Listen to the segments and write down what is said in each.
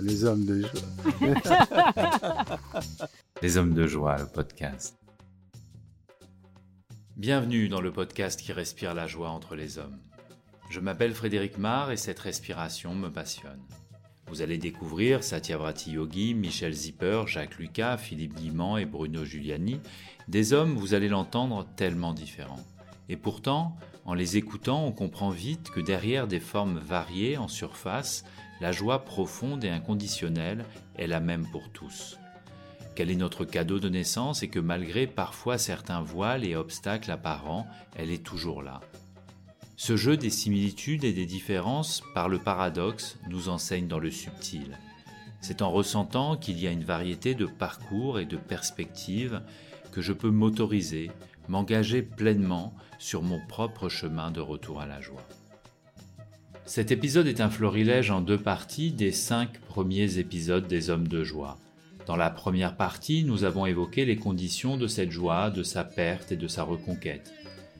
Les hommes de joie. Les hommes de joie, le podcast. Bienvenue dans le podcast qui respire la joie entre les hommes. Je m'appelle Frédéric Marr et cette respiration me passionne. Vous allez découvrir Satyavrati Yogi, Michel Zipper, Jacques Lucas, Philippe Guimand et Bruno Giuliani, des hommes, vous allez l'entendre, tellement différents. Et pourtant, en les écoutant, on comprend vite que derrière des formes variées en surface, la joie profonde et inconditionnelle est la même pour tous. Quel est notre cadeau de naissance et que malgré parfois certains voiles et obstacles apparents, elle est toujours là? Ce jeu des similitudes et des différences par le paradoxe nous enseigne dans le subtil. C'est en ressentant qu'il y a une variété de parcours et de perspectives que je peux m'autoriser, m'engager pleinement sur mon propre chemin de retour à la joie. Cet épisode est un florilège en deux parties des cinq premiers épisodes des Hommes de joie. Dans la première partie, nous avons évoqué les conditions de cette joie, de sa perte et de sa reconquête.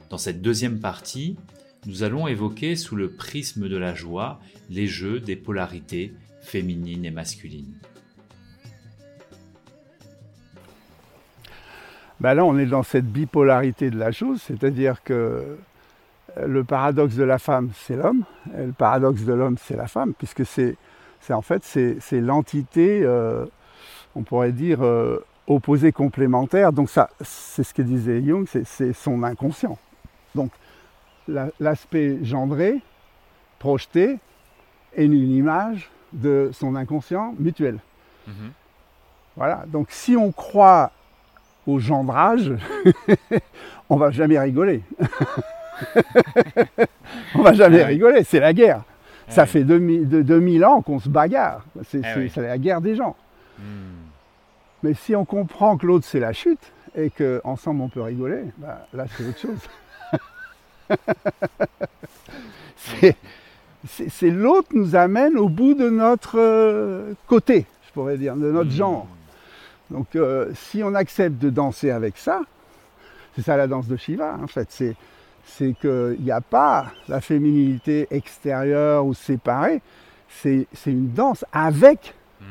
Dans cette deuxième partie, nous allons évoquer sous le prisme de la joie les jeux des polarités féminines et masculines. Ben là, on est dans cette bipolarité de la chose, c'est-à-dire que le paradoxe de la femme, c'est l'homme, et le paradoxe de l'homme, c'est la femme, puisque c'est, en fait c'est, l'entité, euh, on pourrait dire, euh, opposée complémentaire. Donc ça, c'est ce que disait Jung, c'est, son inconscient. Donc l'aspect gendré, projeté, est une image de son inconscient mutuel. Mhm. Voilà, donc si on croit au gendrage, on va jamais rigoler. on va jamais rigoler, c'est la guerre. Ça fait 2000, ans qu'on se bagarre. C'est la guerre des gens. Hmm. Mais si on comprend que l'autre c'est la chute et qu'ensemble on peut rigoler, bah, là c'est autre chose. c'est l'autre nous amène au bout de notre euh, côté, je pourrais dire, de notre hmm. genre. Donc euh, si on accepte de danser avec ça, c'est ça la danse de Shiva en fait, c'est c'est qu'il n'y a pas la féminité extérieure ou séparée, c'est une danse avec. Hmm.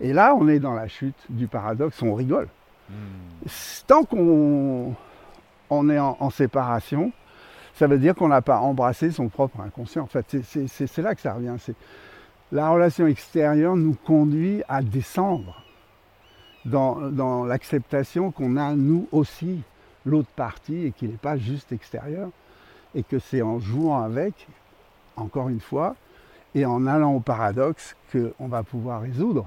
Et là, on est dans la chute du paradoxe, on rigole. Hmm. Tant qu'on on est en, séparation, ça veut dire qu'on n'a pas embrassé son propre inconscient. En fait, c'est là que ça revient. La relation extérieure nous conduit à descendre dans, dans l'acceptation qu'on a nous aussi l'autre partie et qu'il n'est pas juste extérieur et que c'est en jouant avec, encore une fois, et en allant au paradoxe qu'on va pouvoir résoudre.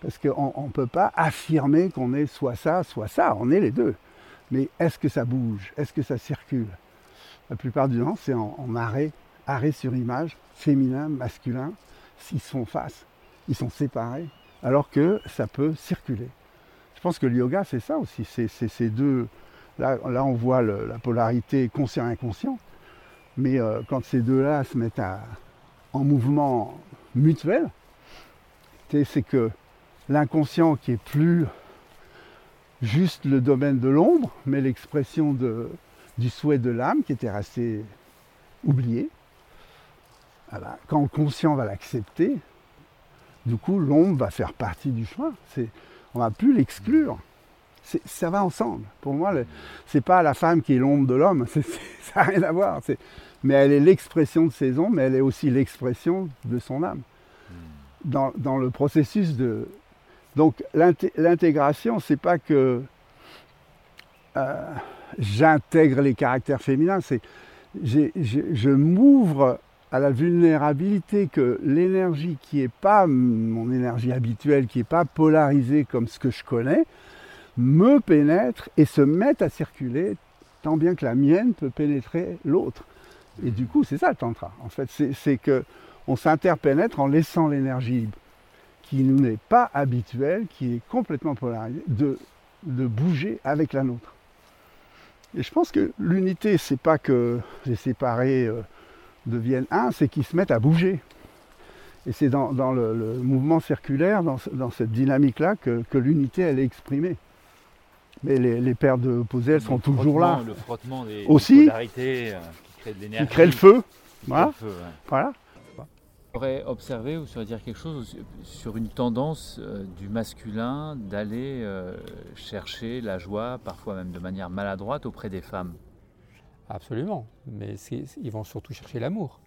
Parce qu'on ne peut pas affirmer qu'on est soit ça, soit ça, on est les deux. Mais est-ce que ça bouge? Est-ce que ça circule? La plupart du temps, c'est en, arrêt, arrêt sur image, féminin, masculin, s'ils se font face, ils sont séparés, alors que ça peut circuler. Je pense que le yoga, c'est ça aussi, c'est ces deux, Là, on voit la polarité conscient-inconscient. Mais euh, quand ces deux-là se mettent en mouvement mutuel, c'est que l'inconscient qui est plus juste le domaine de l'ombre, mais l'expression du souhait de l'âme qui était resté oublié. Quand le conscient va l'accepter, du coup l'ombre va faire partie du chemin. On ne va plus l'exclure ça va ensemble. Pour moi, c'est pas la femme qui est l'ombre de l'homme, ça n'a rien à voir. Mais elle est l'expression de ses ombres, mais elle est aussi l'expression de son âme. Hmm. Dans, le processus de. Donc l'intégration, c'est pas que euh, j'intègre les caractères féminins, c'est je m'ouvre à la vulnérabilité que l'énergie qui n'est pas mon énergie habituelle, qui n'est pas polarisée comme ce que je connais, me pénètre et se mettent à circuler, tant bien que la mienne peut pénétrer l'autre. Et du coup, c'est ça le tantra. En fait, c'est que on s'interpénètre en laissant l'énergie qui nous n'est pas habituelle, qui est complètement polarisée, de, de bouger avec la nôtre. Et je pense que l'unité, c'est pas que les séparés euh, deviennent un, c'est qu'ils se mettent à bouger. Et c'est dans, le, mouvement circulaire, dans, cette dynamique-là, que, que l'unité, elle est exprimée. Mais les, les paires de posées, elles sont toujours là. Le frottement des, Aussi, polarités euh, qui crée de l'énergie. Qui crée le feu. Voilà. Le feu, ouais. voilà. pourrait observer ou sur dire quelque chose sur une tendance euh, du masculin d'aller euh, chercher la joie, parfois même de manière maladroite, auprès des femmes Absolument, mais ils vont surtout chercher l'amour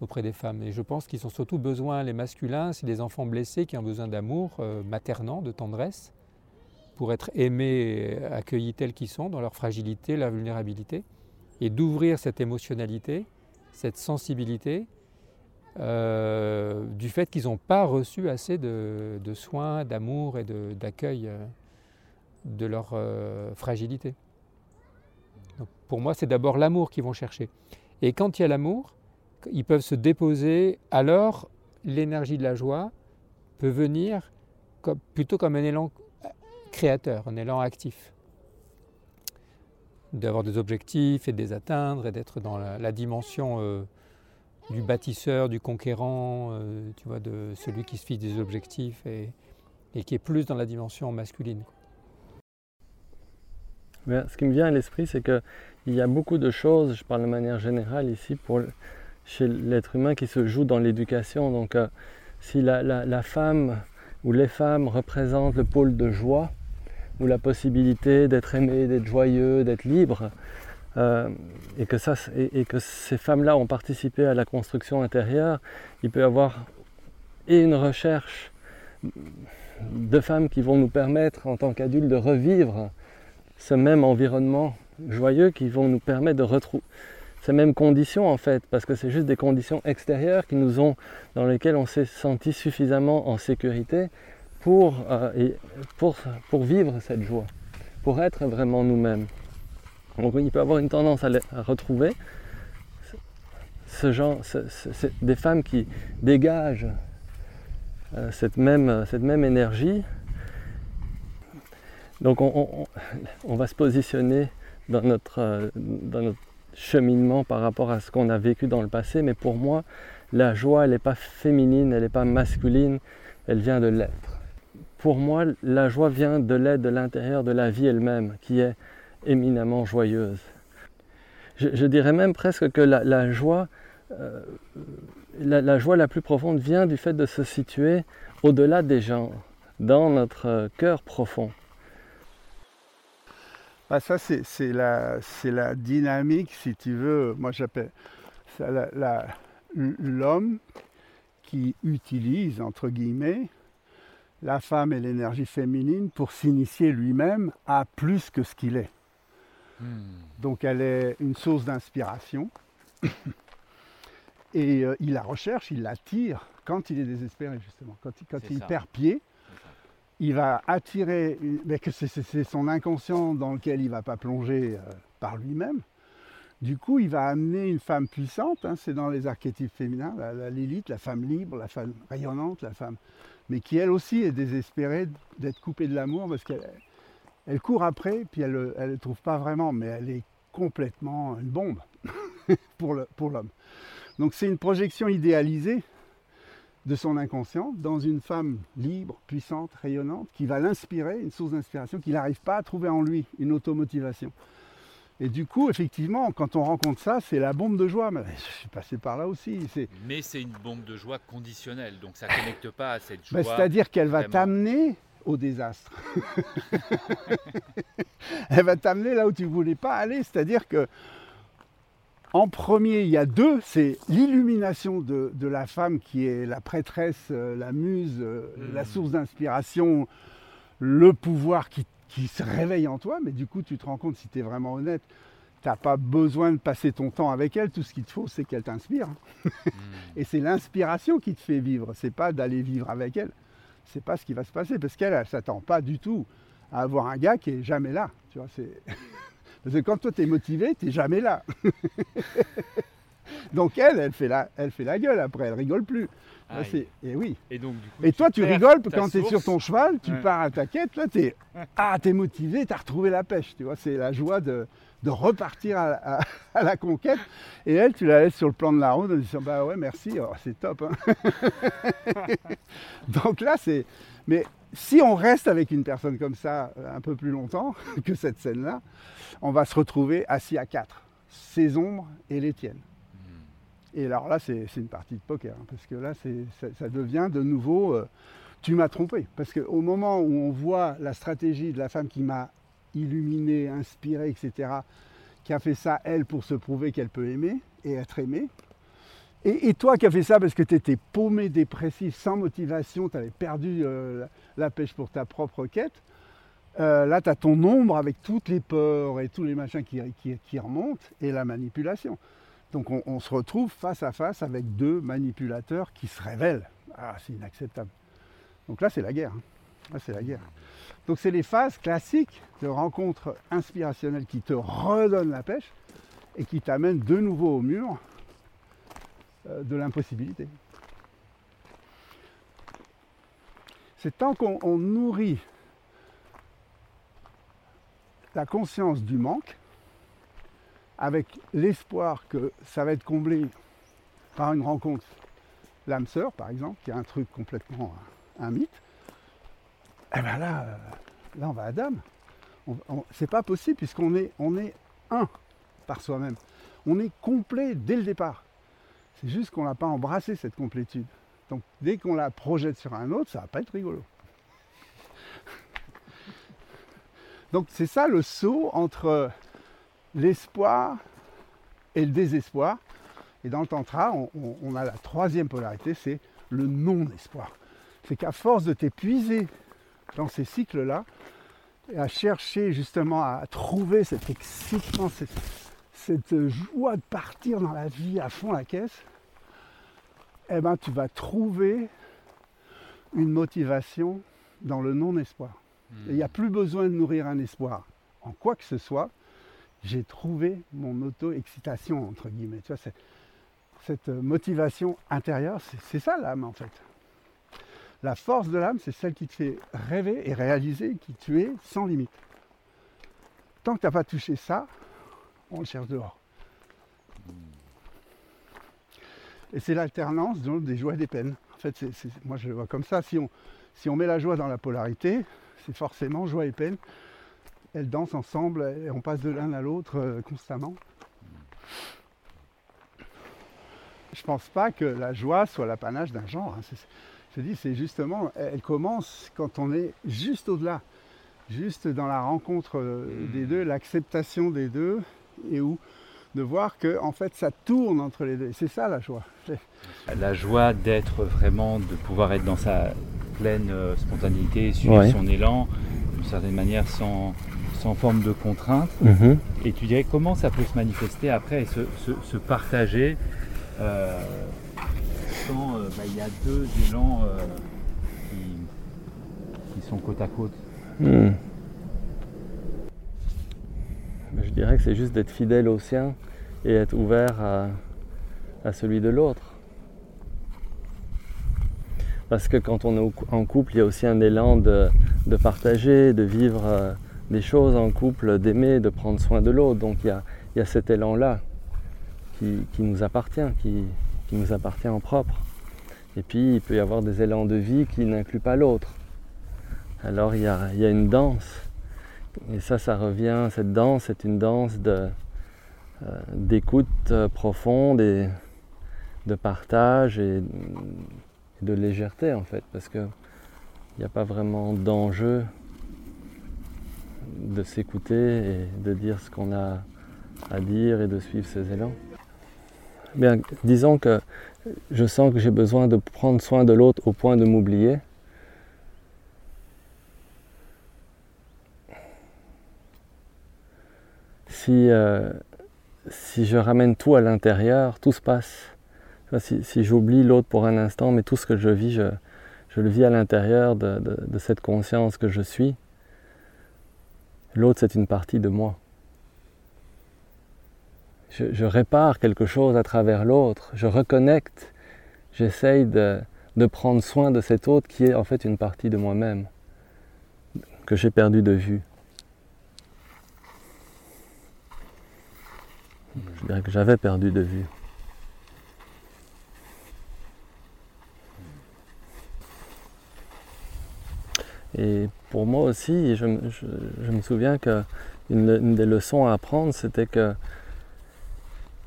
auprès des femmes. Et je pense qu'ils ont surtout besoin, les masculins, c'est des enfants blessés qui ont besoin d'amour euh, maternant, de tendresse, pour être aimés, accueillis tels qu'ils sont, dans leur fragilité, leur vulnérabilité, et d'ouvrir cette émotionnalité, cette sensibilité, euh, du fait qu'ils n'ont pas reçu assez de, soins, d'amour et d'accueil euh, de, leur euh, fragilité. pour moi, c'est d'abord l'amour qu'ils vont chercher. Et quand il y a l'amour, ils peuvent se déposer, alors l'énergie de la joie peut venir plutôt comme un élan créateur, un élan actif. D'avoir des objectifs et de les atteindre et d'être dans la, dimension du bâtisseur, du conquérant, euh, tu vois, de celui qui se fixe des objectifs et, qui est plus dans la dimension masculine. ce qui me vient à l'esprit, c'est qu'il y a beaucoup de choses, je parle de manière générale ici, chez l'être humain qui se jouent dans l'éducation. Donc, euh, si la, femme ou les femmes représentent le pôle de joie, ou la possibilité d'être aimé, d'être joyeux, d'être libre, euh, et, que ces femmes-là ont participé à la construction intérieure, il peut y avoir une recherche de femmes qui vont nous permettre en tant qu'adultes de revivre ce même environnement joyeux, qui vont nous permettre de retrouver ces mêmes conditions en fait, parce que c'est juste des conditions extérieures qui nous ont, dans lesquelles on s'est senti suffisamment en sécurité pour, euh, pour, pour vivre cette joie, pour être vraiment nous-mêmes. Donc il peut avoir une tendance à, retrouver ce genre, des femmes qui dégagent euh, cette, même, cette même énergie. Donc on, va se positionner dans notre, euh, dans notre cheminement par rapport à ce qu'on a vécu dans le passé, mais pour moi, la joie, elle n'est pas féminine, elle n'est pas masculine, elle vient de l'être. Pour moi, la joie vient de l'être de l'intérieur de la vie elle-même, qui est éminemment joyeuse. Je, dirais même presque que la, joie, euh, la, joie la plus profonde vient du fait de se situer au-delà des gens, dans notre cœur profond. Bah ça, c'est la, dynamique, si tu veux, moi j'appelle l'homme qui utilise, entre guillemets, la femme et l'énergie féminine pour s'initier lui-même à plus que ce qu'il est. Hmm. Donc elle est une source d'inspiration. Et euh, il la recherche, il l'attire quand il est désespéré, justement. Quand, il perd pied, il va attirer, mais que c'est son inconscient dans lequel il ne va pas plonger euh, par lui-même. Du coup, il va amener une femme puissante, hein, c'est dans les archétypes féminins, la, la Lilith, la femme libre, la femme rayonnante, la femme, mais qui elle aussi est désespérée d'être coupée de l'amour parce qu'elle elle court après, puis elle ne le trouve pas vraiment, mais elle est complètement une bombe pour l'homme. Donc c'est une projection idéalisée de son inconscient dans une femme libre, puissante, rayonnante, qui va l'inspirer, une source d'inspiration qu'il n'arrive pas à trouver en lui, une automotivation. Et du coup, effectivement, quand on rencontre ça, c'est la bombe de joie. Mais je suis passé par là aussi. Mais c'est une bombe de joie conditionnelle, donc ça ne connecte pas à cette bah, joie. C'est-à-dire qu'elle va t'amener au désastre. Elle va t'amener là où tu ne voulais pas aller, c'est-à-dire que en premier, il y a deux, c'est l'illumination de, la femme qui est la prêtresse, euh, la muse, euh, la hmm. source d'inspiration, le pouvoir qui, se réveille en toi, mais du coup tu te rends compte, si tu es vraiment honnête, tu n'as pas besoin de passer ton temps avec elle, tout ce qu'il te faut c'est qu'elle t'inspire. Hmm. Et c'est l'inspiration qui te fait vivre, c'est pas d'aller vivre avec elle c'est pas ce qui va se passer parce qu'elle, elle s'attend pas du tout à avoir un gars qui est jamais là. Tu vois, c'est... parce que quand toi tu es motivé, tu n'es jamais là. Donc elle, elle fait, la, elle fait la gueule après, elle rigole plus. et oui. Et, donc, et toi, tu rigoles quand tu es sur ton cheval, tu pars à ta quête, là, tu es, ah, es motivé, tu as retrouvé la pêche. Tu vois, c'est la joie de, de repartir à, la conquête. Et elle, tu la laisses sur le plan de la route en disant Bah ouais, merci, oh, c'est top. Hein. Donc là, c'est. Mais si on reste avec une personne comme ça euh, un peu plus longtemps que cette scène-là, on va se retrouver assis à quatre, ses ombres et les tiennes. Et alors là, c'est une partie de poker, hein, parce que là, ça, devient de nouveau, euh, tu m'as trompé. Parce qu'au moment où on voit la stratégie de la femme qui m'a illuminé, inspiré, etc., qui a fait ça, elle, pour se prouver qu'elle peut aimer et être aimée, et, toi qui as fait ça parce que tu étais paumé, dépressif, sans motivation, tu avais perdu euh, la pêche pour ta propre quête, euh, là tu as ton ombre avec toutes les peurs et tous les machins qui, remontent et la manipulation. Donc on, se retrouve face à face avec deux manipulateurs qui se révèlent. Ah, c'est inacceptable. Donc là c'est la guerre. Hein. Là c'est la guerre. Donc c'est les phases classiques de rencontres inspirationnelles qui te redonnent la pêche et qui t'amènent de nouveau au mur euh, de l'impossibilité. C'est tant qu'on nourrit la conscience du manque, avec l'espoir que ça va être comblé par une rencontre, l'âme sœur par exemple, qui est un truc complètement un, mythe, et eh bien là, euh, là on va à dame. C'est pas possible puisqu'on est, on est un par soi-même. On est complet dès le départ. C'est juste qu'on n'a pas embrassé cette complétude. Donc dès qu'on la projette sur un autre, ça va pas être rigolo. Donc c'est ça le saut entre l'espoir et le désespoir. Et dans le tantra, on, a la troisième polarité, c'est le non-espoir. C'est qu'à force de t'épuiser dans ces cycles-là, et à chercher justement à trouver cet excitement, cette, cette joie de partir dans la vie à fond la caisse, eh ben, tu vas trouver une motivation dans le non-espoir. Il n'y a plus besoin de nourrir un espoir en quoi que ce soit. J'ai trouvé mon auto-excitation, entre guillemets. Tu vois, cette motivation intérieure, c'est ça l'âme en fait. La force de l'âme, c'est celle qui te fait rêver et réaliser qui tu es sans limite. Tant que tu n'as pas touché ça, on le cherche dehors. Et c'est l'alternance des joies et des peines. En fait, moi je le vois comme ça. Si on met la joie dans la polarité, c'est forcément joie et peine. Elles dansent ensemble et on passe de l'un à l'autre euh, constamment. Je ne pense pas que la joie soit l'apanage d'un genre. Hein. Je dis, c'est justement, elle commence quand on est juste au-delà, juste dans la rencontre euh, des deux, l'acceptation des deux, et où de voir que en fait ça tourne entre les deux. C'est ça la joie. La joie d'être vraiment, de pouvoir être dans sa pleine euh, spontanéité, suivre son élan, d'une certaine manière sans, sans forme de contrainte. Mhm. Et tu dirais comment ça peut se manifester après et se, partager euh, quand euh, bah, il y a deux élans qui, sont côte à côte? Hmm. Je dirais que c'est juste d'être fidèle au sien et être ouvert à, celui de l'autre. Parce que quand on est en couple, il y a aussi un élan de, partager, de vivre euh, des choses en couple, d'aimer, de prendre soin de l'autre. Donc il y, a, cet élan-là qui, nous appartient, qui, nous appartient en propre. Et puis il peut y avoir des élans de vie qui n'incluent pas l'autre. Alors il y, a, une danse. Et ça, ça revient, cette danse, c'est une danse euh, d'écoute euh, profonde et de partage et, de légèreté en fait, parce qu'il n'y a pas vraiment d'enjeu de s'écouter et de dire ce qu'on a à dire et de suivre ses élans. Bien, disons que je sens que j'ai besoin de prendre soin de l'autre au point de m'oublier. Si euh, si je ramène tout à l'intérieur, tout se passe. Si, j'oublie l'autre pour un instant, mais tout ce que je vis, je, le vis à l'intérieur de, cette conscience que je suis. L'autre, c'est une partie de moi. Je, répare quelque chose à travers l'autre, je reconnecte, j'essaye de, de prendre soin de cet autre qui est en fait une partie de moi-même, que j'ai perdu de vue. je dirais que j'avais perdu de vue. Et pour moi aussi, je, me souviens qu'une une des leçons à apprendre, c'était que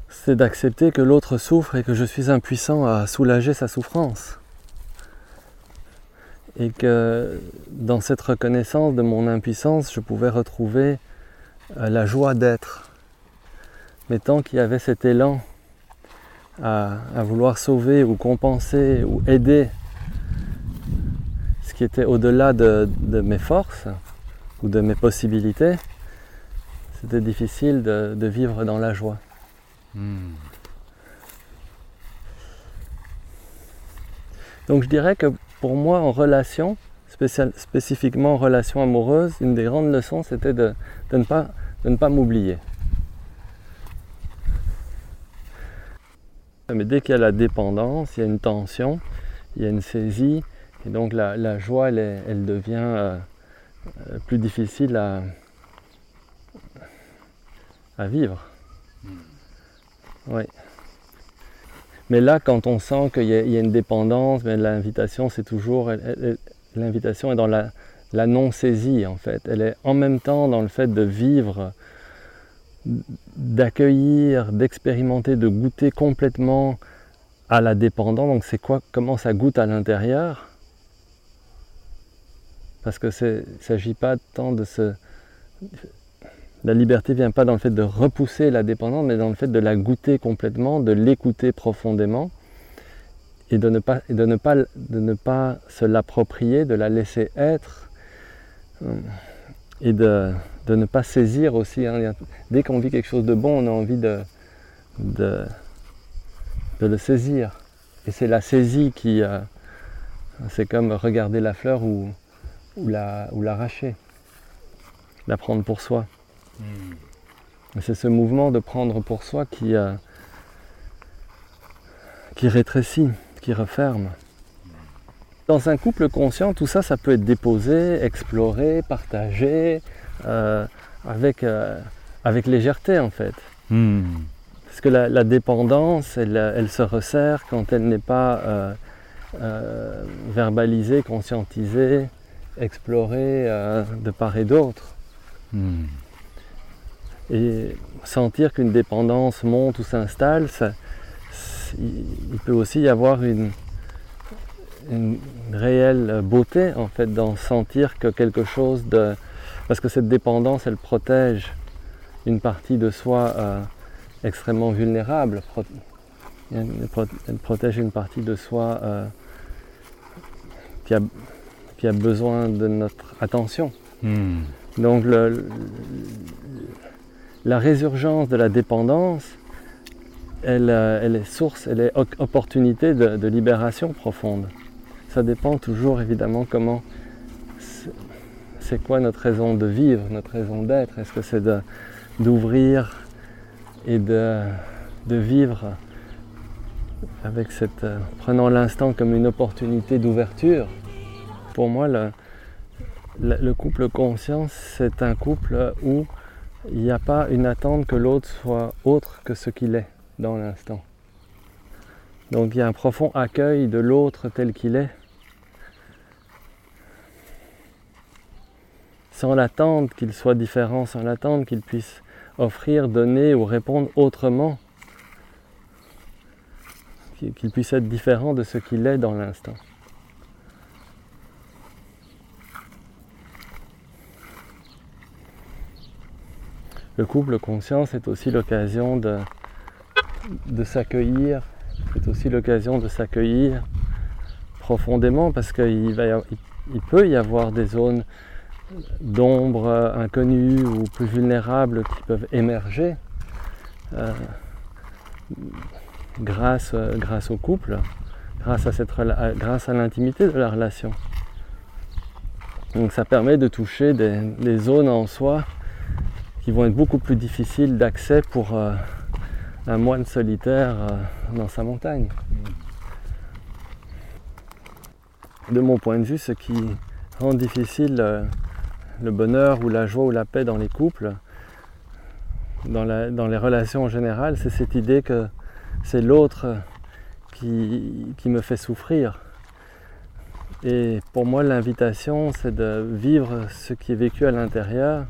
c'est d'accepter que l'autre souffre et que je suis impuissant à soulager sa souffrance. Et que dans cette reconnaissance de mon impuissance, je pouvais retrouver euh, la joie d'être. Mais tant qu'il y avait cet élan à, vouloir sauver ou compenser ou aider ce qui était au-delà de, mes forces ou de mes possibilités, c'était difficile de vivre dans la joie. Hmm. Donc je dirais que pour moi en relation, spécifiquement en relation amoureuse, une des grandes leçons c'était de, ne pas, de ne pas m'oublier. Mais dès qu'il y a la dépendance, il y a une tension, il y a une saisie, et donc la, joie, elle, devient euh, euh, plus difficile à, à vivre. Hmm. Oui. Mais là, quand on sent qu'il y, a une dépendance, ben, l'invitation, c'est toujours. L'invitation est dans la, non-saisie, en fait. Elle est en même temps dans le fait de vivre, d'accueillir, d'expérimenter, de goûter complètement à la dépendance. Donc, c'est quoi Comment ça goûte à l'intérieur? Parce que ne s'agit pas tant de se la liberté vient pas dans le fait de repousser la dépendance, mais dans le fait de la goûter complètement, de l'écouter profondément et de ne pas, de ne pas, de ne pas se l'approprier, de la laisser être euh, et de, ne pas saisir aussi. Hein. Dès qu'on vit quelque chose de bon, on a envie de, de, le saisir. Et c'est la saisie qui. Euh, c'est comme regarder la fleur ou, ou l'arracher, la, la prendre pour soi. C'est ce mouvement de prendre pour soi qui, euh, qui rétrécit, qui referme. Dans un couple conscient, tout ça, ça peut être déposé, exploré, partagé, euh, avec, euh, avec légèreté en fait. Hmm. Parce que la, dépendance, elle, elle, se resserre quand elle n'est pas verbalisée, conscientisée, explorée de part et d'autre. Hmm. Et sentir qu'une dépendance monte ou s'installe, il peut aussi y avoir une, réelle beauté en fait dans sentir que quelque chose de... Parce que cette dépendance, elle protège une partie de soi euh, extrêmement vulnérable. Elle protège une partie de soi euh, qui, a, qui, a, besoin de notre attention. Hmm. Donc le, la résurgence de la dépendance, elle, euh, est source, elle est opportunité de, libération profonde. Ça dépend toujours évidemment comment, c'est quoi notre raison de vivre, notre raison d'être. Est-ce que c'est d'ouvrir et de, vivre avec cette, euh, prenant l'instant comme une opportunité d'ouverture? Pour moi, le couple conscience, c'est un couple où il n'y a pas une attente que l'autre soit autre que ce qu'il est dans l'instant. Donc il y a un profond accueil de l'autre tel qu'il est, sans l'attente qu'il soit différent, sans l'attente qu'il puisse offrir, donner ou répondre autrement, qu'il puisse être différent de ce qu'il est dans l'instant. Le couple conscience est aussi l'occasion de, s'accueillir, c'est aussi l'occasion de s'accueillir profondément parce qu'il il peut y avoir des zones d'ombre inconnues ou plus vulnérables qui peuvent émerger euh, grâce, grâce au couple, grâce à, cette, grâce à l'intimité de la relation. Donc ça permet de toucher des zones en soi qui vont être beaucoup plus difficiles d'accès pour euh, un moine solitaire euh, dans sa montagne. De mon point de vue, ce qui rend difficile euh, le bonheur ou la joie ou la paix dans les couples, dans, les relations en général, c'est cette idée que c'est l'autre qui, qui me fait souffrir. Et pour moi, l'invitation, c'est de vivre ce qui est vécu à l'intérieur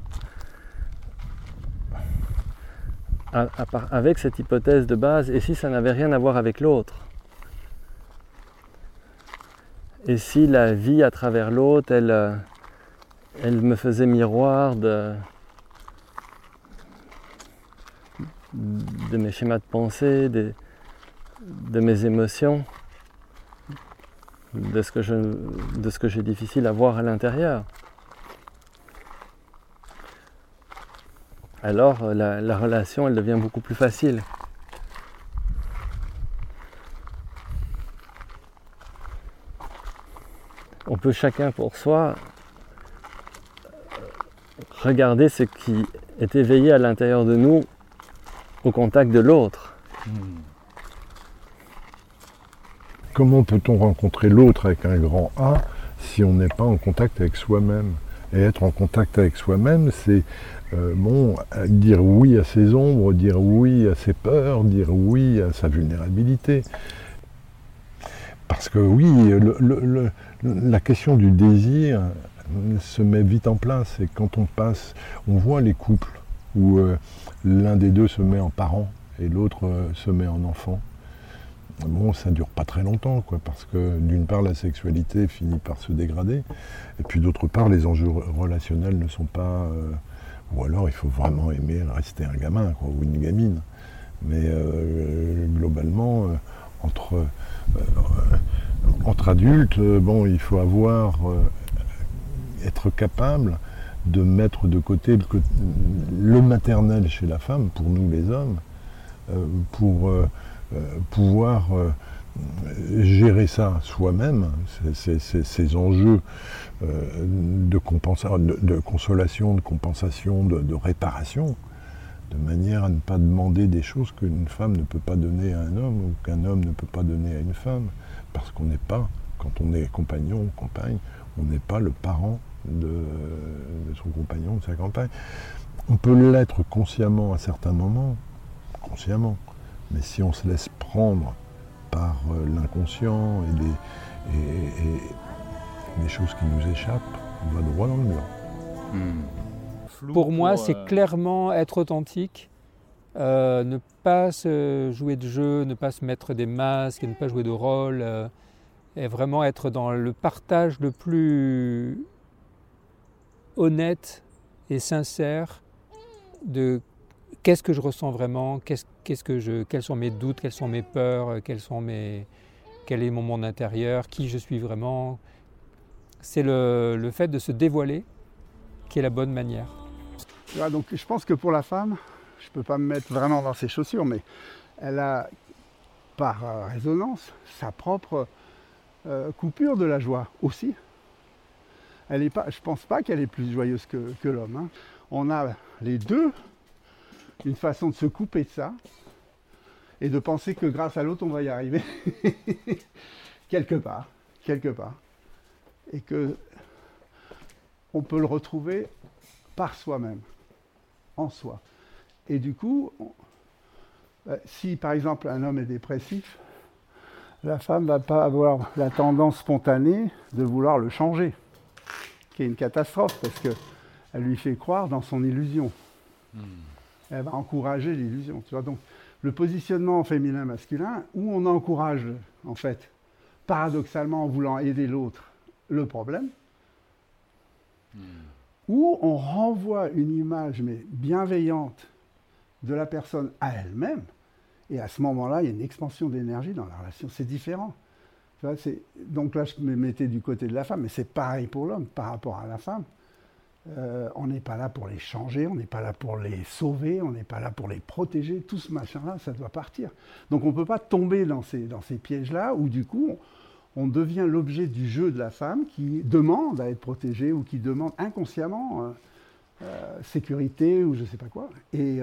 avec cette hypothèse de base, et si ça n'avait rien à voir avec l'autre? Et si la vie à travers l'autre, elle, euh, elle me faisait miroir de, de mes schémas de pensée, de, de mes émotions, de ce que j'ai difficile à voir à l'intérieur. Alors euh, la, relation elle devient beaucoup plus facile. On peut chacun pour soi regarder ce qui est éveillé à l'intérieur de nous au contact de l'autre. Comment peut-on rencontrer l'autre avec un grand A si on n'est pas en contact avec soi-même? Et être en contact avec soi-même, c'est euh, bon, dire oui à ses ombres, dire oui à ses peurs, dire oui à sa vulnérabilité. Parce que oui, la question du désir se met vite en place. Et quand on passe, on voit les couples où euh, l'un des deux se met en parent et l'autre euh, se met en enfant. Bon, ça dure pas très longtemps, quoi, parce que d'une part la sexualité finit par se dégrader, et puis d'autre part les enjeux relationnels ne sont pas ou alors il faut vraiment aimer rester un gamin ou une gamine. Mais euh, globalement, euh, entre, euh, entre adultes, bon, il faut avoir, être capable de mettre de côté le, maternel chez la femme, pour nous les hommes, pour pouvoir gérer ça soi-même, ces, enjeux euh, de, de, consolation, de compensation, de, réparation, de manière à ne pas demander des choses qu'une femme ne peut pas donner à un homme ou qu'un homme ne peut pas donner à une femme, parce qu'on n'est pas, quand on est compagnon ou compagne, on n'est pas le parent de, de son compagnon, de sa compagne. On peut l'être consciemment à certains moments, consciemment, mais si on se laisse prendre par euh, l'inconscient et les, choses qui nous échappent, on va droit dans le mur. Pour moi, c'est euh, clairement être authentique, euh, ne pas se jouer de jeu, ne pas se mettre des masques, ne pas jouer de rôle, et vraiment être dans le partage le plus honnête et sincère de qu'est-ce que je ressens vraiment, qu'est-ce, que je, quels sont mes doutes, quelles sont mes peurs, euh, quels sont mes, quel est mon monde intérieur, qui je suis vraiment? C'est le, fait de se dévoiler qui est la bonne manière. donc je pense que pour la femme, je ne peux pas me mettre vraiment dans ses chaussures, mais elle a par euh, résonance sa propre euh, coupure de la joie aussi. Elle est pas, je ne pense pas qu'elle est plus joyeuse que, l'homme. Hein. On a les deux une façon de se couper de ça et de penser que grâce à l'autre, on va y arriver. quelque part, quelque part. Et que on peut le retrouver par soi-même, en soi. Et du coup, euh, si par exemple un homme est dépressif, la femme va pas avoir la tendance spontanée de vouloir le changer, qui est une catastrophe parce qu'elle lui fait croire dans son illusion. Hmm elle va encourager l'illusion. Tu vois donc le positionnement féminin-masculin, où on encourage, en fait, paradoxalement en voulant aider l'autre, le problème, hmm. où on renvoie une image mais bienveillante de la personne à elle-même, et à ce moment-là, il y a une expansion d'énergie dans la relation. C'est différent. Tu vois, donc là, je me mettais du côté de la femme, mais c'est pareil pour l'homme par rapport à la femme. Euh, on n'est pas là pour les changer, on n'est pas là pour les sauver, on n'est pas là pour les protéger. Tout ce machin-là, ça doit partir. Donc on ne peut pas tomber dans ces, pièges-là où du coup on, devient l'objet du jeu de la femme qui demande à être protégée ou qui demande inconsciemment euh, euh, sécurité ou je ne sais pas quoi. Et,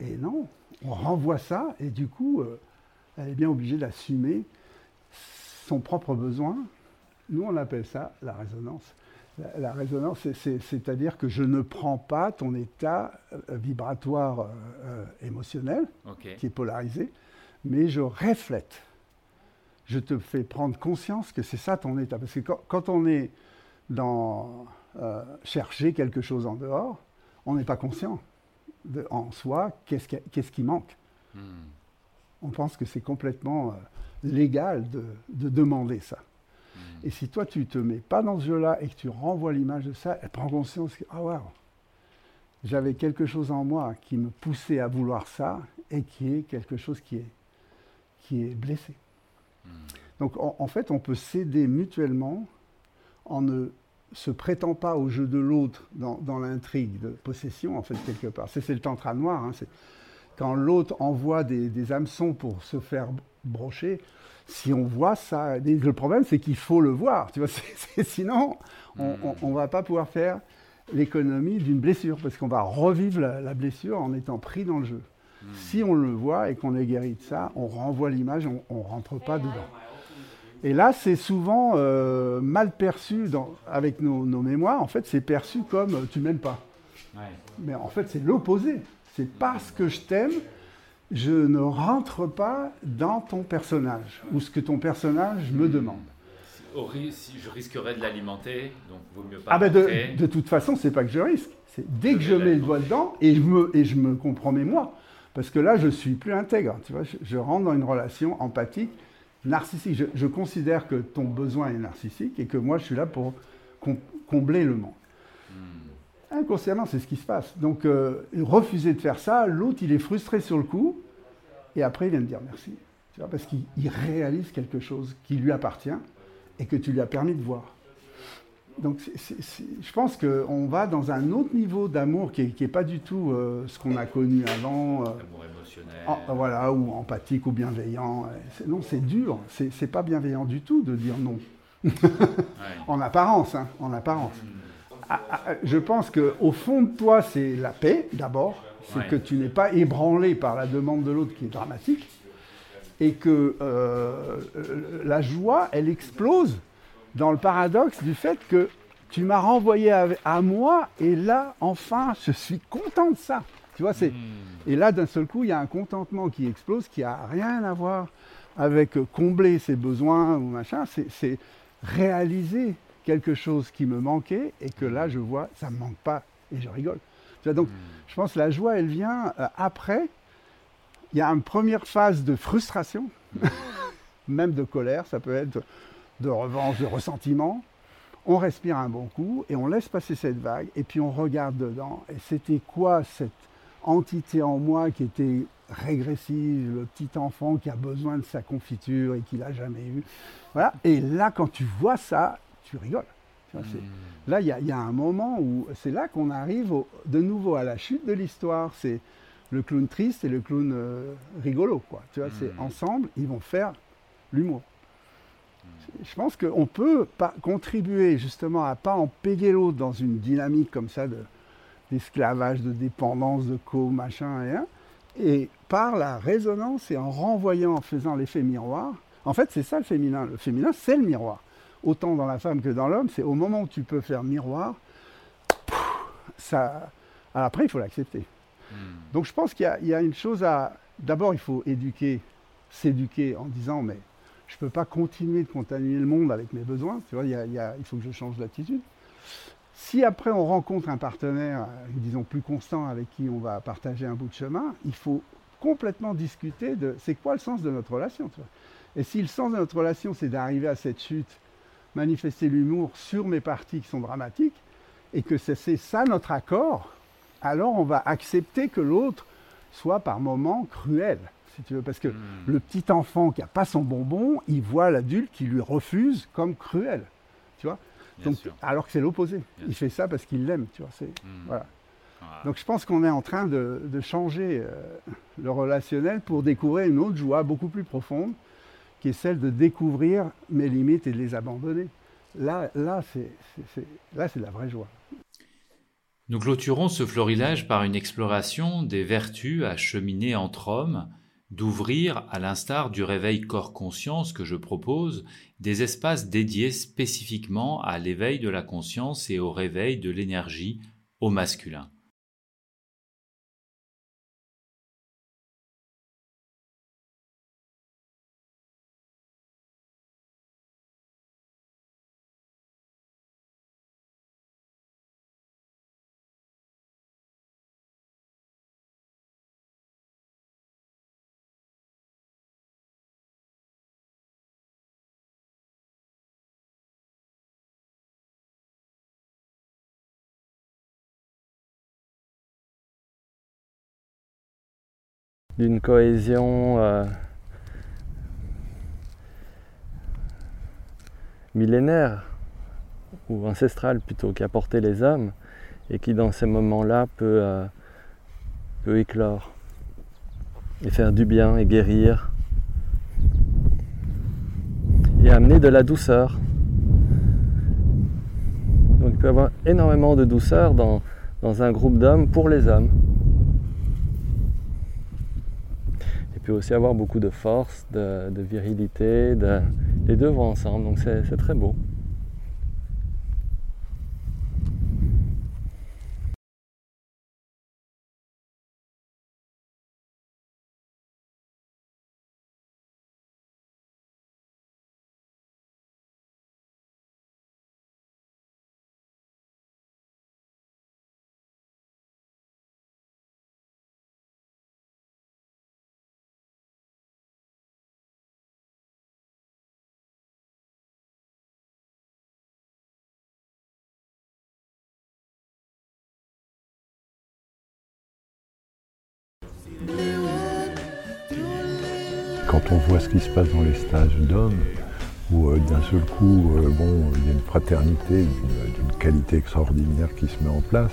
et, non, on renvoie ça et du coup elle est bien obligée d'assumer son propre besoin. Nous on appelle ça la résonance. La, résonance, c'est-à-dire que je ne prends pas ton état euh, vibratoire euh, euh, émotionnel, qui est polarisé, mais je reflète. Je te fais prendre conscience que c'est ça ton état. Parce que quand, on est dans chercher quelque chose en dehors, on n'est pas conscient. de- en soi, qu'est-ce qui, manque Hmm. On pense que c'est complètement euh, légal de, de demander ça. Et si toi, tu ne te mets pas dans ce jeu-là et que tu renvoies l'image de ça, elle prend conscience que, ah waouh, j'avais quelque chose en moi qui me poussait à vouloir ça et qui est quelque chose qui est, qui est blessé. Hmm. Donc en, en fait, on peut s'aider mutuellement en ne se prêtant pas au jeu de l'autre dans, dans l'intrigue de possession, en fait, quelque part. C'est c'est le tantra noir. hein, c'est quand l'autre envoie des, des hameçons pour se faire brocher, si on voit ça, le problème c'est qu'il faut le voir. Tu vois, sinon, on ne va pas pouvoir faire l'économie d'une blessure, parce qu'on va revivre la, la blessure en étant pris dans le jeu. Si on le voit et qu'on est guéri de ça, on renvoie l'image, on ne rentre pas dedans. Et là, c'est souvent euh, mal perçu dans- avec nos, nos mémoires. En fait, c'est perçu comme euh, tu m'aimes pas. Ouais. Mais en fait, c'est l'opposé. C'est parce que je t'aime, je ne rentre pas dans ton personnage ou ce que ton personnage me demande. Si je risquerais de l'alimenter, donc vaut mieux pas. Ah ben de, toute façon, c'est pas que je risque. C'est dès que Je mets le doigt dedans et je me, et je me compromets moi. Parce que là, je suis plus intègre. Tu vois, je, je rentre dans une relation empathique, narcissique. Je, je considère que ton besoin est narcissique et que moi, je suis là pour com- combler le manque. Inconsciemment, c'est ce qui se passe. Donc, euh, refuser de faire ça, l'autre, il est frustré sur le coup, et après, il vient de dire merci. Tu vois, parce qu'il il réalise quelque chose qui lui appartient et que tu lui as permis de voir. Donc, je pense qu'on va dans un autre niveau d'amour qui n'est pas du tout euh, ce qu'on a connu avant, euh, Amour émotionnel. en- voilà, ou empathique ou bienveillant. C'est- Non, c'est dur. C'est pas bienveillant du tout de dire non. Ouais. En apparence, hein, en apparence. Hmm. Ah, ah, ah, je pense qu'au fond de toi, c'est la paix, d'abord. C'est Ouais. que tu n'es pas ébranlé par la demande de l'autre qui est dramatique. Et que euh, euh, la joie, elle explose dans le paradoxe du fait que tu m'as renvoyé à, à moi et là, enfin, je suis content de ça. Tu vois, c'est... Hmm. Et là, d'un seul coup, il y a un contentement qui explose, qui n'a rien à voir avec combler ses besoins ou machin. C'est réaliser quelque chose qui me manquait et que là, je vois, ça ne me manque pas et je rigole. Donc, je pense que la joie, elle vient euh, après. Il y a une première phase de frustration, même de colère, ça peut être de revanche, de ressentiment. On respire un bon coup et on laisse passer cette vague et puis on regarde dedans. Et c'était quoi cette entité en moi qui était régressive, le petit enfant qui a besoin de sa confiture et qui l'a jamais eu. Voilà. Et là, quand tu vois ça, tu rigoles. Tu vois, c'est- Là, il y, a- il y a un moment où c'est là qu'on arrive au- de nouveau à la chute de l'histoire. C'est le clown triste et le clown euh, rigolo. Quoi. Tu vois, c'est Mm. ensemble, ils vont faire l'humour. Je pense qu'on peut pas contribuer justement à pas en payer l'autre dans une dynamique comme ça de, d'esclavage, de dépendance, de co, machin et un. Et par la résonance et en renvoyant, en faisant l'effet miroir, en fait c'est ça le féminin. Le féminin c'est le miroir. Autant dans la femme que dans l'homme, c'est au moment où tu peux faire miroir, ça. Alors après il faut l'accepter. Hmm. Donc je pense qu'il y a, il y a une chose à... D'abord il faut éduquer, s'éduquer en disant mais je ne peux pas continuer de contaminer le monde avec mes besoins, tu vois, il, y a- il y a- il faut que je change d'attitude. Si après on rencontre un partenaire, euh, disons plus constant avec qui on va partager un bout de chemin, il faut complètement discuter de c'est quoi le sens de notre relation. tu vois. Et si le sens de notre relation c'est d'arriver à cette chute, manifester l'humour sur mes parties qui sont dramatiques, et que c'est ça notre accord, alors on va accepter que l'autre soit par moments cruel, si tu veux, parce que Hmm. le petit enfant qui n'a pas son bonbon, il voit l'adulte qui lui refuse comme cruel. Tu vois Donc. Alors que c'est l'opposé. Il fait ça parce qu'il l'aime. Tu vois c'est, Hmm. voilà. Voilà. Donc je pense qu'on est en train de, de changer euh, le relationnel pour découvrir une autre joie beaucoup plus profonde, qui est celle de découvrir mes limites et de les abandonner. Là, c'est, la vraie joie. Nous clôturons ce florilège par une exploration des vertus à cheminer entre hommes, d'ouvrir, à l'instar du réveil corps-conscience que je propose, des espaces dédiés spécifiquement à l'éveil de la conscience et au réveil de l'énergie au masculin. D'une cohésion euh, millénaire ou ancestrale plutôt qui a porté les hommes et qui dans ces moments-là peut, euh, peut éclore et faire du bien et guérir et amener de la douceur. Donc il peut y avoir énormément de douceur dans un groupe d'hommes pour les hommes. Il peut aussi avoir beaucoup de force, de, de virilité, de, les deux vont ensemble, donc c'est très beau. Quand on voit ce qui se passe dans les stages d'hommes, où euh, d'un seul coup, euh, bon, il y a une fraternité d'une qualité extraordinaire qui se met en place,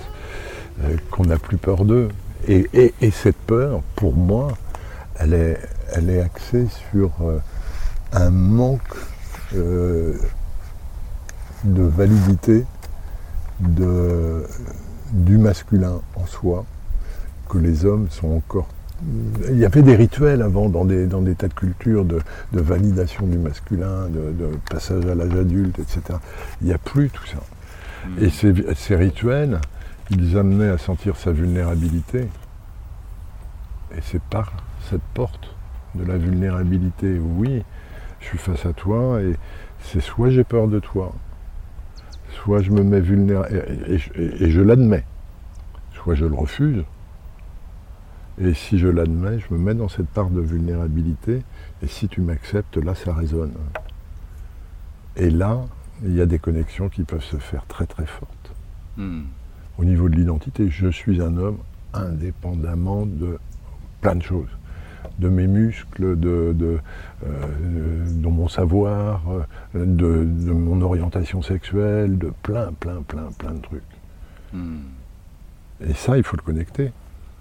euh, qu'on n'a plus peur d'eux. Et, et- et cette peur, pour moi, elle est, axée sur euh, un manque euh, de validité du masculin en soi, que les hommes sont encore il y avait des rituels avant dans des, dans des tas de cultures de, de validation du masculin, de, de passage à l'âge adulte, etc. Il n'y a plus tout ça. Et ces, ces rituels, ils amenaient à sentir sa vulnérabilité. Et c'est par cette porte de la vulnérabilité, oui, je suis face à toi et c'est soit j'ai peur de toi, soit je me mets vulnérable, et, et- et- et je l'admets, soit je le refuse, et si je l'admets, je me mets dans cette part de vulnérabilité, et si tu m'acceptes, là, ça résonne. Et là, il y a des connexions qui peuvent se faire très très fortes. Hmm. Au niveau de l'identité, je suis un homme indépendamment de plein de choses. De mes muscles, de, de, euh, de mon savoir, de, de mon orientation sexuelle, de plein, plein, plein, plein de trucs. Hmm. Et ça, il faut le connecter.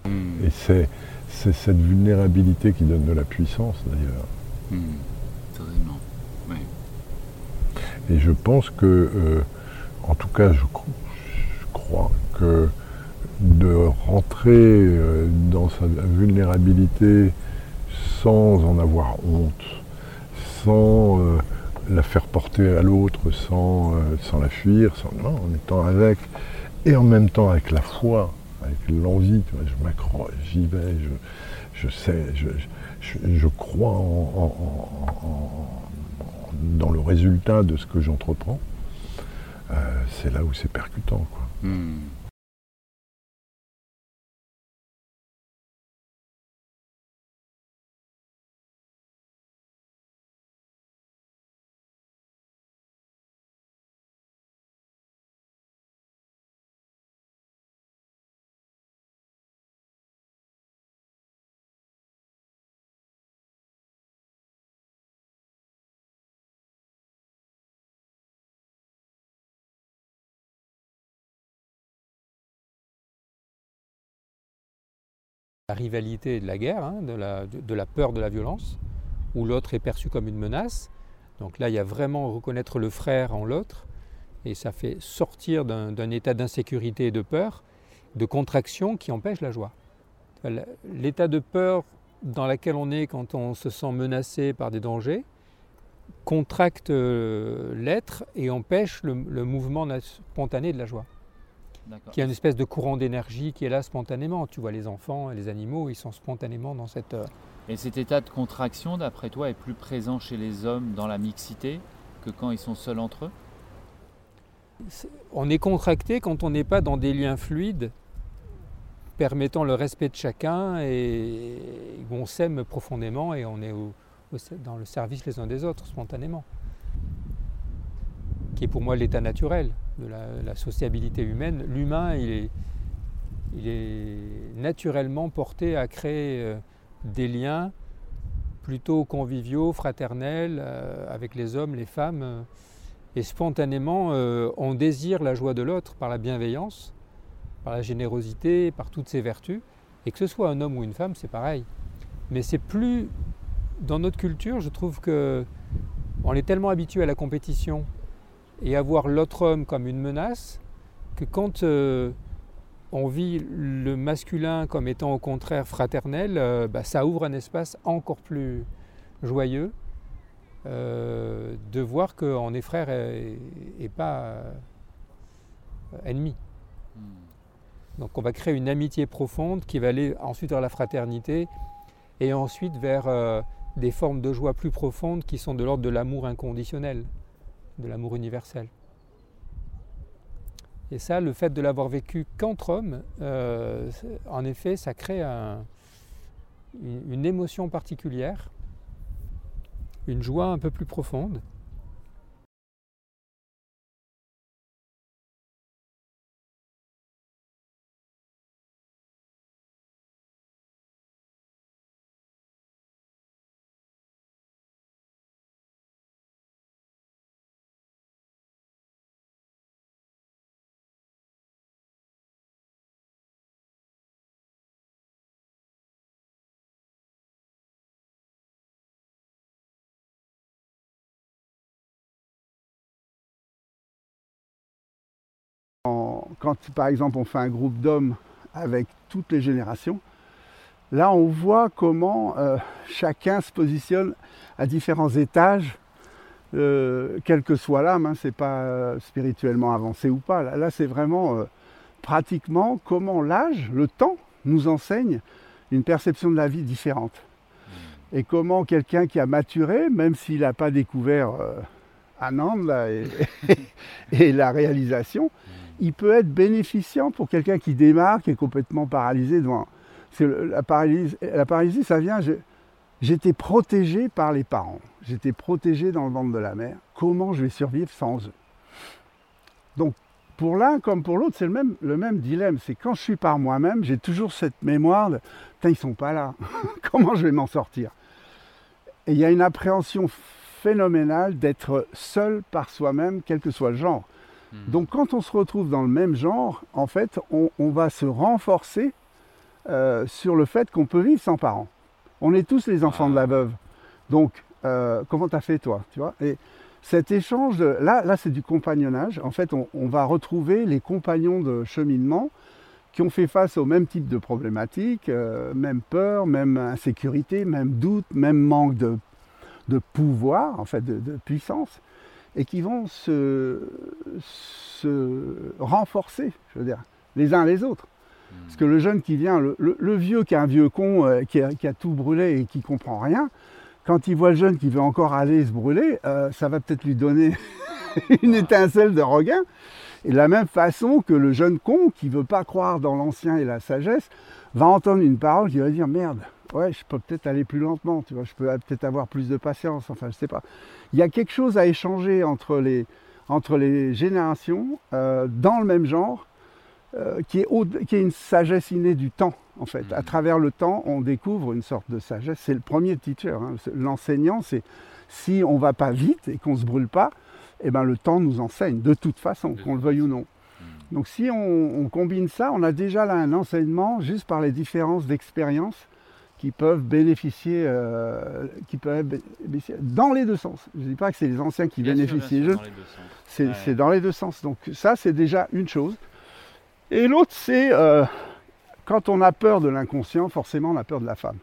Hmm. Et c'est c'est cette vulnérabilité qui donne de la puissance d'ailleurs. Hmm. Certainement. Oui. Et je pense que, euh, en tout cas, je, cro- je crois que de rentrer euh, dans sa vulnérabilité sans en avoir honte, sans euh, la faire porter à l'autre, sans, euh, sans la fuir, sans, non, en étant avec, et en même temps avec la foi, avec l'envie, je m'accroche, j'y vais, je, je sais, je, je, crois en- dans le résultat de ce que j'entreprends, euh, c'est là où c'est percutant. Quoi. Hmm. La rivalité et de la guerre, hein, de, la, de- la peur de la violence, où l'autre est perçu comme une menace. Donc là, il y a vraiment reconnaître le frère en l'autre, et ça fait sortir d'un état d'insécurité et de peur, de contraction qui empêche la joie. L'état de peur dans lequel on est quand on se sent menacé par des dangers contracte euh, l'être et empêche le, mouvement spontané de la joie. Qui est une espèce de courant d'énergie qui est là spontanément. Tu vois, les enfants et les animaux, ils sont spontanément dans cette... euh, Et cet état de contraction, d'après toi, est plus présent chez les hommes dans la mixité que quand ils sont seuls entre eux? On est contracté quand on n'est pas dans des liens fluides permettant le respect de chacun et où on s'aime profondément et on est au- au- dans le service les uns des autres spontanément. Qui est pour moi l'état naturel de la, sociabilité humaine. L'humain, il est, naturellement porté à créer euh, des liens plutôt conviviaux, fraternels, euh, avec les hommes, les femmes. euh, et spontanément, on désire la joie de l'autre par la bienveillance, par la générosité, par toutes ces vertus. Et que ce soit un homme ou une femme, c'est pareil. Mais c'est plus. Dans notre culture, je trouve que on est tellement habitué à la compétition et à voir l'autre homme comme une menace que quand euh, on vit le masculin comme étant au contraire fraternel, euh, bah, ça ouvre un espace encore plus joyeux euh, de voir qu'on est frère et, et pas ennemi. Hmm. Donc on va créer une amitié profonde qui va aller ensuite vers la fraternité et ensuite vers des formes de joie plus profondes qui sont de l'ordre de l'amour inconditionnel, de l'amour universel. Et ça, le fait de l'avoir vécu qu'entre hommes, euh, en effet, ça crée un- une, une émotion particulière, une joie un peu plus profonde. Quand par exemple on fait un groupe d'hommes avec toutes les générations, là on voit comment euh, chacun se positionne à différents étages, euh, quelle que soit l'âme, hein, c'est pas euh, spirituellement avancé ou pas. Là, là, c'est vraiment euh, pratiquement comment l'âge, le temps, nous enseigne une perception de la vie différente. Et comment quelqu'un qui a maturé, même s'il n'a pas découvert Anand là, et, et la réalisation, il peut être bénéficiant pour quelqu'un qui démarre, qui est complètement paralysé devant. La paralysie, la paralysie ça vient. J'étais protégé par les parents. J'étais protégé dans le ventre de la mère. Comment je vais survivre sans eux? Donc, pour l'un comme pour l'autre, c'est le même, le même dilemme. C'est quand je suis par moi-même, j'ai toujours cette mémoire de Putain, ils sont pas là. Comment je vais m'en sortir? Et il y a une appréhension phénoménale d'être seul par soi-même, quel que soit le genre. Hmm. Donc quand on se retrouve dans le même genre, en fait, on, on va se renforcer euh, sur le fait qu'on peut vivre sans parents. On est tous les enfants de la veuve. Donc, euh, comment t'as fait toi tu vois? Et cet échange, de, là, là c'est du compagnonnage. En fait, on, on va retrouver les compagnons de cheminement qui ont fait face au même type de problématiques, euh, même peur, même insécurité, même doute, même manque de, de pouvoir, en fait, de, de puissance, et qui vont se, renforcer, je veux dire, les uns les autres. Parce que le jeune qui vient, le, vieux qui est un vieux con, euh, qui, a, tout brûlé et qui comprend rien, quand il voit le jeune qui veut encore aller se brûler, euh, ça va peut-être lui donner une étincelle de regain. Et de la même façon que le jeune con qui veut pas croire dans l'ancien et la sagesse, va entendre une parole qui va dire merde, ouais, je peux peut-être aller plus lentement, tu vois, je peux peut-être avoir plus de patience, enfin, je sais pas. Il y a quelque chose à échanger entre les, entre les générations euh, dans le même genre euh, qui, est au- qui est une sagesse innée du temps, en fait. À travers le temps, on découvre une sorte de sagesse. C'est le premier teacher. hein. L'enseignant, c'est si on va pas vite et qu'on se brûle pas, eh ben, le temps nous enseigne, de toute façon, qu'on le veuille ou non. Donc si on, on combine ça, on a déjà là un enseignement juste par les différences d'expérience qui peuvent bénéficier, euh, qui peuvent bénéficier dans les deux sens. Je ne dis pas que c'est les anciens qui Bien bénéficient sûr, dans c'est Ouais. c'est dans les deux sens. Donc ça, c'est déjà une chose. Et l'autre, c'est euh, quand on a peur de l'inconscient, forcément, on a peur de la femme.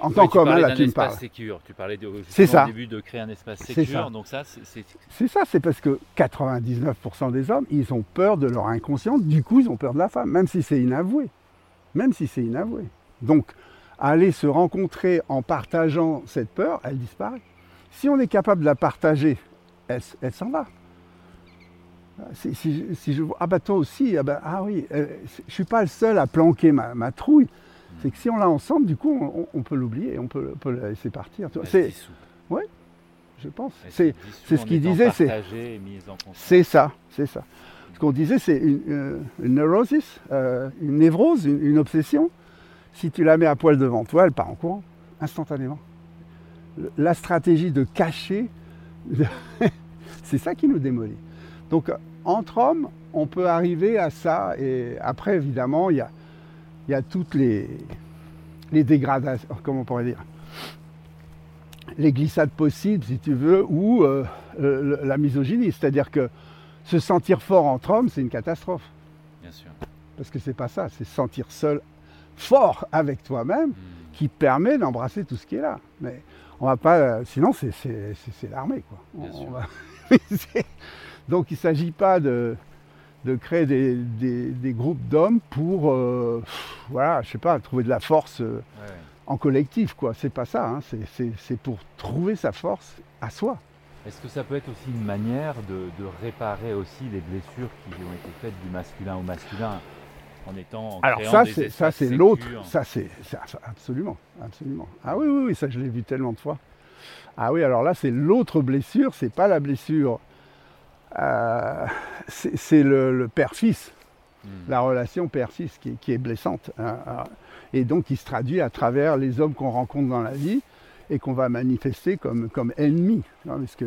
En Oui, tant qu'homme, hein, là, tu me parles. sécure. Tu parlais de, au début de créer un espace sécure. ça. Donc ça, c'est c'est- C'est ça, c'est parce que 99% des hommes, ils ont peur de leur inconscient, du coup, ils ont peur de la femme, même si c'est inavoué. Même si c'est inavoué. Donc, aller se rencontrer en partageant cette peur, elle disparaît. Si on est capable de la partager, elle, s'en va. Si, si je- si je vois, ah bah toi aussi, ah, bah, ah oui, euh, je suis pas le seul à planquer ma, ma trouille. C'est que si on l'a ensemble, du coup, on, on peut l'oublier, on peut, on peut la laisser partir. C'est, dissout. je pense. C'est, ce qu'il disait, c'est- c'est ça, c'est ça. Ce qu'on disait, c'est une, euh, une neurosis, euh, une névrose, une, une obsession. Si tu la mets à poil devant toi, elle part en courant. instantanément. La stratégie de cacher, c'est ça qui nous démolit. Donc entre hommes, on peut arriver à ça. Et après, évidemment, il y a, il y a toutes les, les dégradations, comment on pourrait dire, les glissades possibles, si tu veux, ou euh, euh, la misogynie. C'est-à-dire que se sentir fort entre hommes, c'est une catastrophe. Bien sûr. Parce que c'est pas ça, c'est se sentir seul, fort avec toi-même, Hmm. qui permet d'embrasser tout ce qui est là. Mais on va pas, euh, sinon c'est, l'armée, quoi. Bien on sûr. va- Donc il ne s'agit pas de, de créer des, des- des groupes d'hommes pour, euh, voilà, je sais pas, trouver de la force euh, Ouais, en collectif, quoi. C'est pas ça. hein. C'est pour trouver sa force à soi. Est-ce que ça peut être aussi une manière de, de réparer aussi les blessures qui ont été faites du masculin au masculin? En étant en Alors ça, c'est, ça, c'est l'autre. Ça, c'est, absolument, absolument. Ah oui, oui, oui, ça, je l'ai vu tellement de fois. Ah oui, alors là, c'est l'autre blessure. C'est pas la blessure. euh, c'est, le, le père-fils, Hmm. la relation père-fils qui, est- qui est blessante. hein, hein. et donc, qui se traduit à travers les hommes qu'on rencontre dans la vie et qu'on va manifester comme, comme ennemis. hein, parce que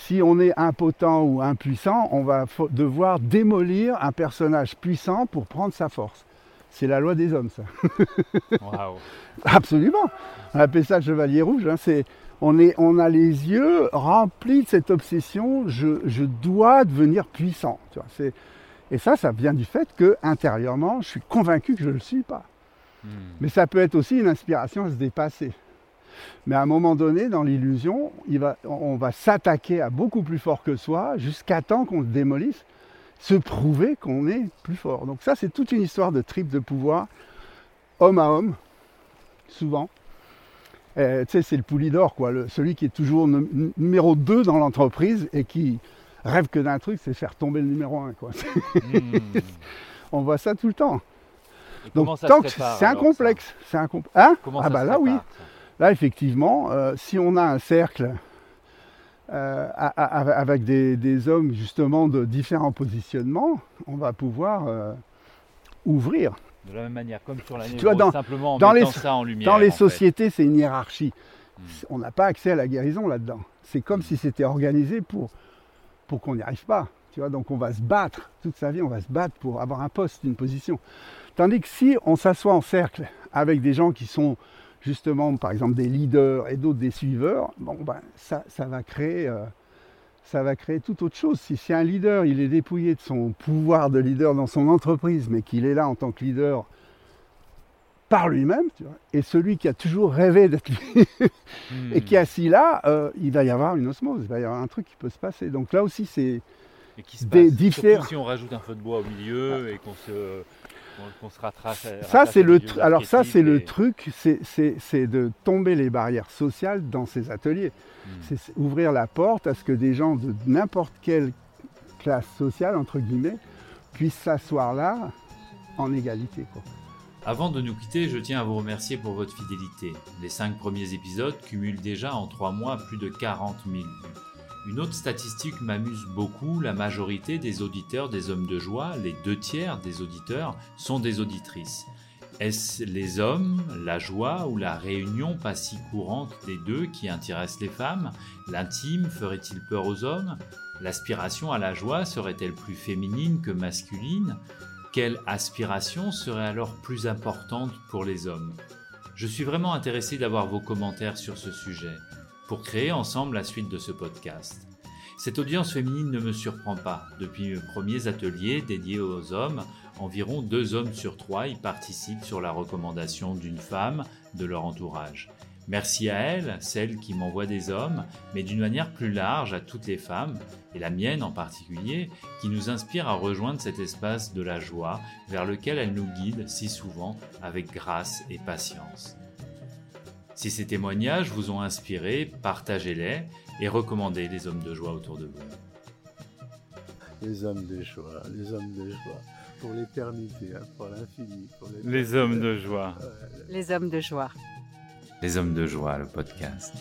si on est impotent ou impuissant, on va devoir démolir un personnage puissant pour prendre sa force. C'est la loi des hommes, ça. Waouh. Absolument. On appelle ça le chevalier rouge. hein. On, est, on a les yeux remplis de cette obsession. Je, je dois devenir puissant. tu vois. C'est- et ça, ça vient du fait que intérieurement, je suis convaincu que je ne le suis pas. Hmm. Mais ça peut être aussi une inspiration à se dépasser. Mais à un moment donné, dans l'illusion, va- on va s'attaquer à beaucoup plus fort que soi jusqu'à temps qu'on le démolisse, se prouver qu'on est plus fort. Donc ça, c'est toute une histoire de trip de pouvoir, homme à homme, souvent. Euh, tu sais, c'est le poulidor, quoi, le- celui qui est toujours num- numéro 2 dans l'entreprise et qui rêve que d'un truc, c'est faire tomber le numéro 1. Quoi. Hmm. on voit ça tout le temps. Et Donc tant se que c'est un complexe, c'est un complexe. Hein? Ah bah se là oui. ça? Là effectivement, euh, si on a un cercle euh, avec des, des hommes justement de différents positionnements, on va pouvoir euh, ouvrir. De la même manière, comme sur la Tu névrose, vois, dans- simplement en dans les mettant so- ça en lumière. Dans les sociétés, c'est une hiérarchie. Hmm. On n'a pas accès à la guérison là-dedans. C'est comme si c'était organisé pour, pour qu'on n'y arrive pas. Tu vois, donc on va se battre toute sa vie, on va se battre pour avoir un poste, une position. Tandis que si on s'assoit en cercle avec des gens qui sont justement, par exemple, des leaders et d'autres des suiveurs, bon ben ça, ça va créer, euh, ça va créer tout autre chose. Si, si un leader, il est dépouillé de son pouvoir de leader dans son entreprise, mais qu'il est là en tant que leader par lui-même, et celui qui a toujours rêvé d'être lui Hmm. et qui est assis là, euh, il va y avoir une osmose, il va y avoir un truc qui peut se passer. Donc là aussi, c'est Et qui se des passe, si on rajoute un feu de bois au milieu et qu'on se, qu'on- se rattrache. ça, c'est le tr- alors ça, c'est le truc, c'est- c'est c'est de tomber les barrières sociales dans ces ateliers. Hmm. C'est c'est ouvrir la porte à ce que des gens de n'importe quelle classe sociale entre guillemets puissent s'asseoir là en égalité. quoi. Avant de nous quitter, je tiens à vous remercier pour votre fidélité. Les cinq premiers épisodes cumulent déjà en trois mois plus de 40 000 vues. Une autre statistique m'amuse beaucoup, la majorité des auditeurs des hommes de joie, les deux tiers des auditeurs, sont des auditrices. Est-ce les hommes, la joie ou la réunion pas si courante des deux qui intéressent les femmes? L'intime ferait-il peur aux hommes? L'aspiration à la joie serait-elle plus féminine que masculine? Quelle aspiration serait alors plus importante pour les hommes? Je suis vraiment intéressé d'avoir vos commentaires sur ce sujet, pour créer ensemble la suite de ce podcast. Cette audience féminine ne me surprend pas. Depuis mes premiers ateliers dédiés aux hommes, environ deux hommes sur trois y participent sur la recommandation d'une femme de leur entourage. Merci à elles, celles qui m'envoient des hommes, mais d'une manière plus large à toutes les femmes, et la mienne en particulier, qui nous inspire à rejoindre cet espace de la joie vers lequel elle nous guide si souvent avec grâce et patience. Si ces témoignages vous ont inspiré, partagez-les et recommandez les hommes de joie autour de vous. Les hommes de joie, les hommes de joie, pour l'éternité, hein, pour l'infini. pour l'éternité. Les hommes de joie. Les hommes de joie. Les hommes de joie, le podcast.